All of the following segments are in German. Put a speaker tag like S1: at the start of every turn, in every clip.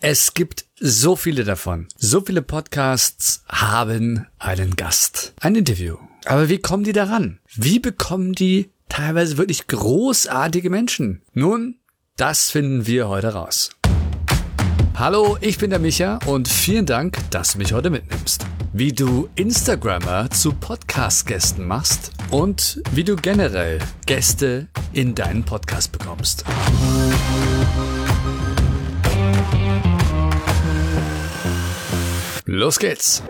S1: Es gibt so viele davon. So viele Podcasts haben einen Gast. Ein Interview. Aber wie kommen die daran? Wie bekommen die teilweise wirklich großartige Menschen? Nun, das finden wir heute raus. Hallo, ich bin der Micha und vielen Dank, dass du mich heute mitnimmst. Wie du Instagrammer zu Podcast-Gästen machst und wie du generell Gäste in deinen Podcast bekommst. Los geht's!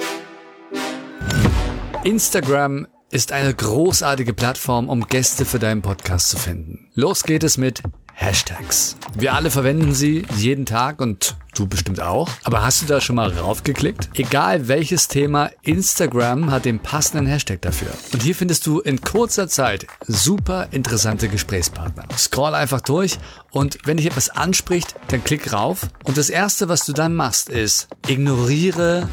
S1: Instagram ist eine großartige Plattform, um Gäste für deinen Podcast zu finden. Los geht es mit Hashtags. Wir alle verwenden sie jeden Tag und du bestimmt auch. Aber hast du da schon mal raufgeklickt? Egal welches Thema, Instagram hat den passenden Hashtag dafür. Und hier findest du in kurzer Zeit super interessante Gesprächspartner. Scroll einfach durch und wenn dich etwas anspricht, dann klick rauf. Und das erste, was du dann machst, ist, ignoriere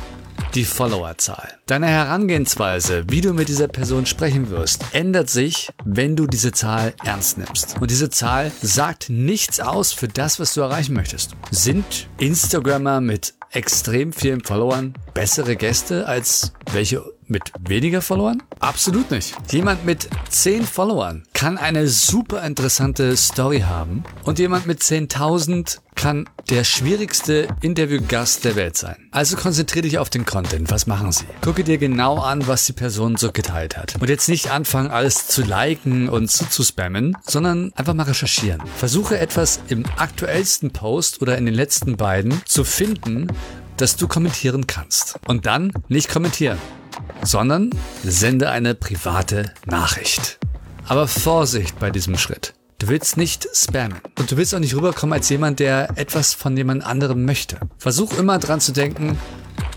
S1: die Followerzahl. Deine Herangehensweise, wie du mit dieser Person sprechen wirst, ändert sich, wenn du diese Zahl ernst nimmst. Und diese Zahl sagt nichts aus für das, was du erreichen möchtest. Sind Instagrammer mit extrem vielen Followern bessere Gäste als welche mit weniger Followern? Absolut nicht. Jemand mit 10 Followern kann eine super interessante Story haben und jemand mit 10.000 kann der schwierigste Interviewgast der Welt sein. Also konzentriere dich auf den Content. Was machen sie? Gucke dir genau an, was die Person so geteilt hat. Und jetzt nicht anfangen, alles zu liken und zuzuspammen, sondern einfach mal recherchieren. Versuche etwas im aktuellsten Post oder in den letzten beiden zu finden, das du kommentieren kannst. Und dann nicht kommentieren, sondern sende eine private Nachricht. Aber Vorsicht bei diesem Schritt. Du willst nicht spammen. Und du willst auch nicht rüberkommen als jemand, der etwas von jemand anderem möchte. Versuch immer dran zu denken,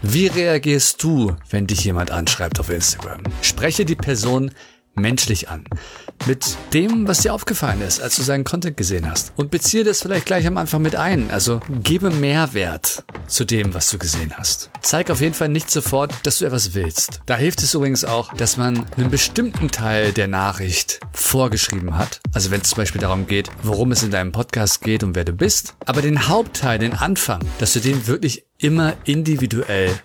S1: wie reagierst du, wenn dich jemand anschreibt auf Instagram? Spreche die Person menschlich an. Mit dem, was dir aufgefallen ist, als du seinen Content gesehen hast. Und beziehe das vielleicht gleich am Anfang mit ein. Also gebe Mehrwert zu dem, was du gesehen hast. Zeig auf jeden Fall nicht sofort, dass du etwas willst. Da hilft es übrigens auch, dass man einen bestimmten Teil der Nachricht vorgeschrieben hat. Also wenn es zum Beispiel darum geht, worum es in deinem Podcast geht und wer du bist. Aber den Hauptteil, den Anfang, dass du den wirklich immer individuell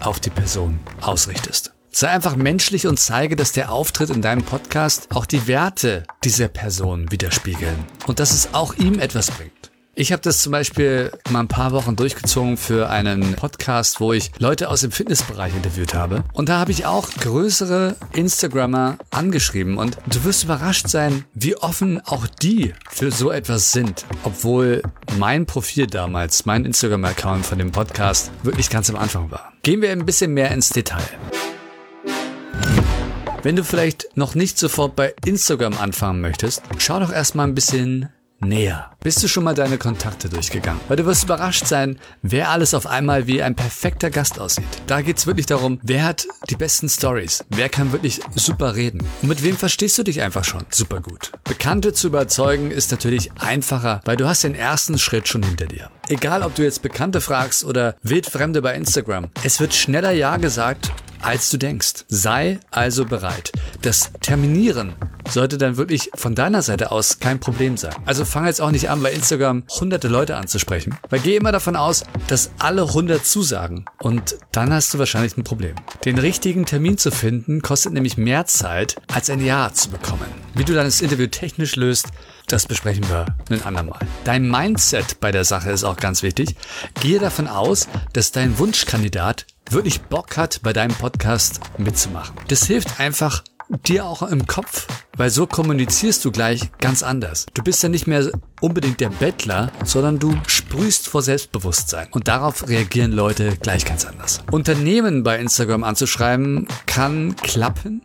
S1: auf die Person ausrichtest. Sei einfach menschlich und zeige, dass der Auftritt in deinem Podcast auch die Werte dieser Person widerspiegeln und dass es auch ihm etwas bringt. Ich habe das zum Beispiel mal ein paar Wochen durchgezogen für einen Podcast, wo ich Leute aus dem Fitnessbereich interviewt habe. Und da habe ich auch größere Instagrammer angeschrieben. Und du wirst überrascht sein, wie offen auch die für so etwas sind. Obwohl mein Profil damals, mein Instagram-Account von dem Podcast wirklich ganz am Anfang war. Gehen wir ein bisschen mehr ins Detail. Wenn du vielleicht noch nicht sofort bei Instagram anfangen möchtest, schau doch erstmal ein bisschen näher. Bist du schon mal deine Kontakte durchgegangen? Weil du wirst überrascht sein, wer alles auf einmal wie ein perfekter Gast aussieht. Da geht's wirklich darum, wer hat die besten Stories? Wer kann wirklich super reden? Und mit wem verstehst du dich einfach schon super gut? Bekannte zu überzeugen ist natürlich einfacher, weil du hast den ersten Schritt schon hinter dir. Egal, ob du jetzt Bekannte fragst oder Wildfremde bei Instagram, es wird schneller Ja gesagt als du denkst. Sei also bereit. Das Terminieren sollte dann wirklich von deiner Seite aus kein Problem sein. Also fang jetzt auch nicht an, bei Instagram hunderte Leute anzusprechen, weil geh immer davon aus, dass alle 100 zusagen und dann hast du wahrscheinlich ein Problem. Den richtigen Termin zu finden kostet nämlich mehr Zeit, als ein Ja zu bekommen. Wie du dann das Interview technisch löst, das besprechen wir ein andermal. Dein Mindset bei der Sache ist auch ganz wichtig. Gehe davon aus, dass dein Wunschkandidat wirklich Bock hat, bei deinem Podcast mitzumachen. Das hilft einfach dir auch im Kopf, weil so kommunizierst du gleich ganz anders. Du bist ja nicht mehr unbedingt der Bettler, sondern du sprühst vor Selbstbewusstsein. Und darauf reagieren Leute gleich ganz anders. Unternehmen bei Instagram anzuschreiben kann klappen.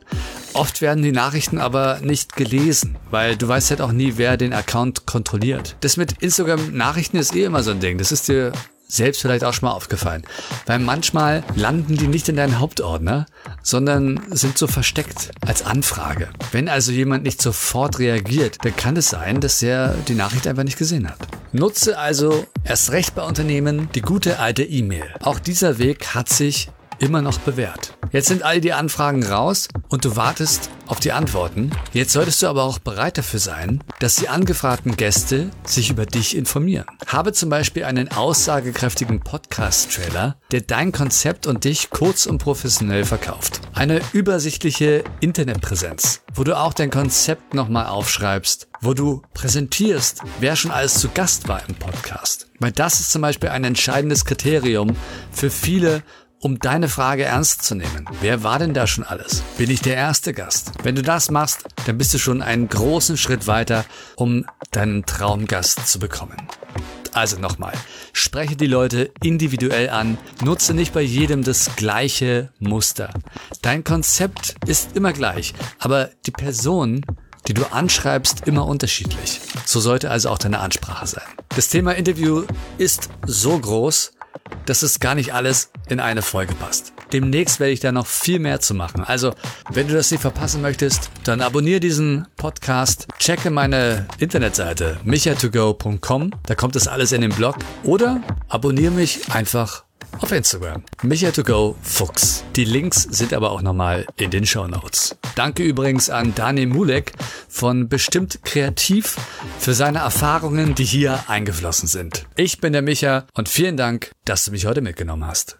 S1: Oft werden die Nachrichten aber nicht gelesen, weil du weißt halt auch nie, wer den Account kontrolliert. Das mit Instagram Nachrichten ist eh immer so ein Ding. Das ist dir selbst vielleicht auch schon mal aufgefallen. Weil manchmal landen die nicht in deinen Hauptordner, sondern sind so versteckt als Anfrage. Wenn also jemand nicht sofort reagiert, dann kann es sein, dass er die Nachricht einfach nicht gesehen hat. Nutze also erst recht bei Unternehmen die gute alte E-Mail. Auch dieser Weg hat sich immer noch bewährt. Jetzt sind all die Anfragen raus und du wartest auf die Antworten. Jetzt solltest du aber auch bereit dafür sein, dass die angefragten Gäste sich über dich informieren. Habe zum Beispiel einen aussagekräftigen Podcast-Trailer, der dein Konzept und dich kurz und professionell verkauft. Eine übersichtliche Internetpräsenz, wo du auch dein Konzept nochmal aufschreibst, wo du präsentierst, wer schon alles zu Gast war im Podcast. Weil das ist zum Beispiel ein entscheidendes Kriterium für viele um deine Frage ernst zu nehmen. Wer war denn da schon alles? Bin ich der erste Gast? Wenn du das machst, dann bist du schon einen großen Schritt weiter, um deinen Traumgast zu bekommen. Also nochmal, spreche die Leute individuell an, nutze nicht bei jedem das gleiche Muster. Dein Konzept ist immer gleich, aber die Person, die du anschreibst, immer unterschiedlich. So sollte also auch deine Ansprache sein. Das Thema Interview ist so groß, dass es gar nicht alles in eine Folge passt. Demnächst werde ich da noch viel mehr zu machen. Also, wenn du das nicht verpassen möchtest, dann abonniere diesen Podcast, checke meine Internetseite michatogo.com, da kommt das alles in den Blog oder abonniere mich einfach auf Instagram. Micha2Go Fuchs. Die Links sind aber auch nochmal in den Show Notes. Danke übrigens an Daniel Mulek von Bestimmt Kreativ für seine Erfahrungen, die hier eingeflossen sind. Ich bin der Micha und vielen Dank, dass du mich heute mitgenommen hast.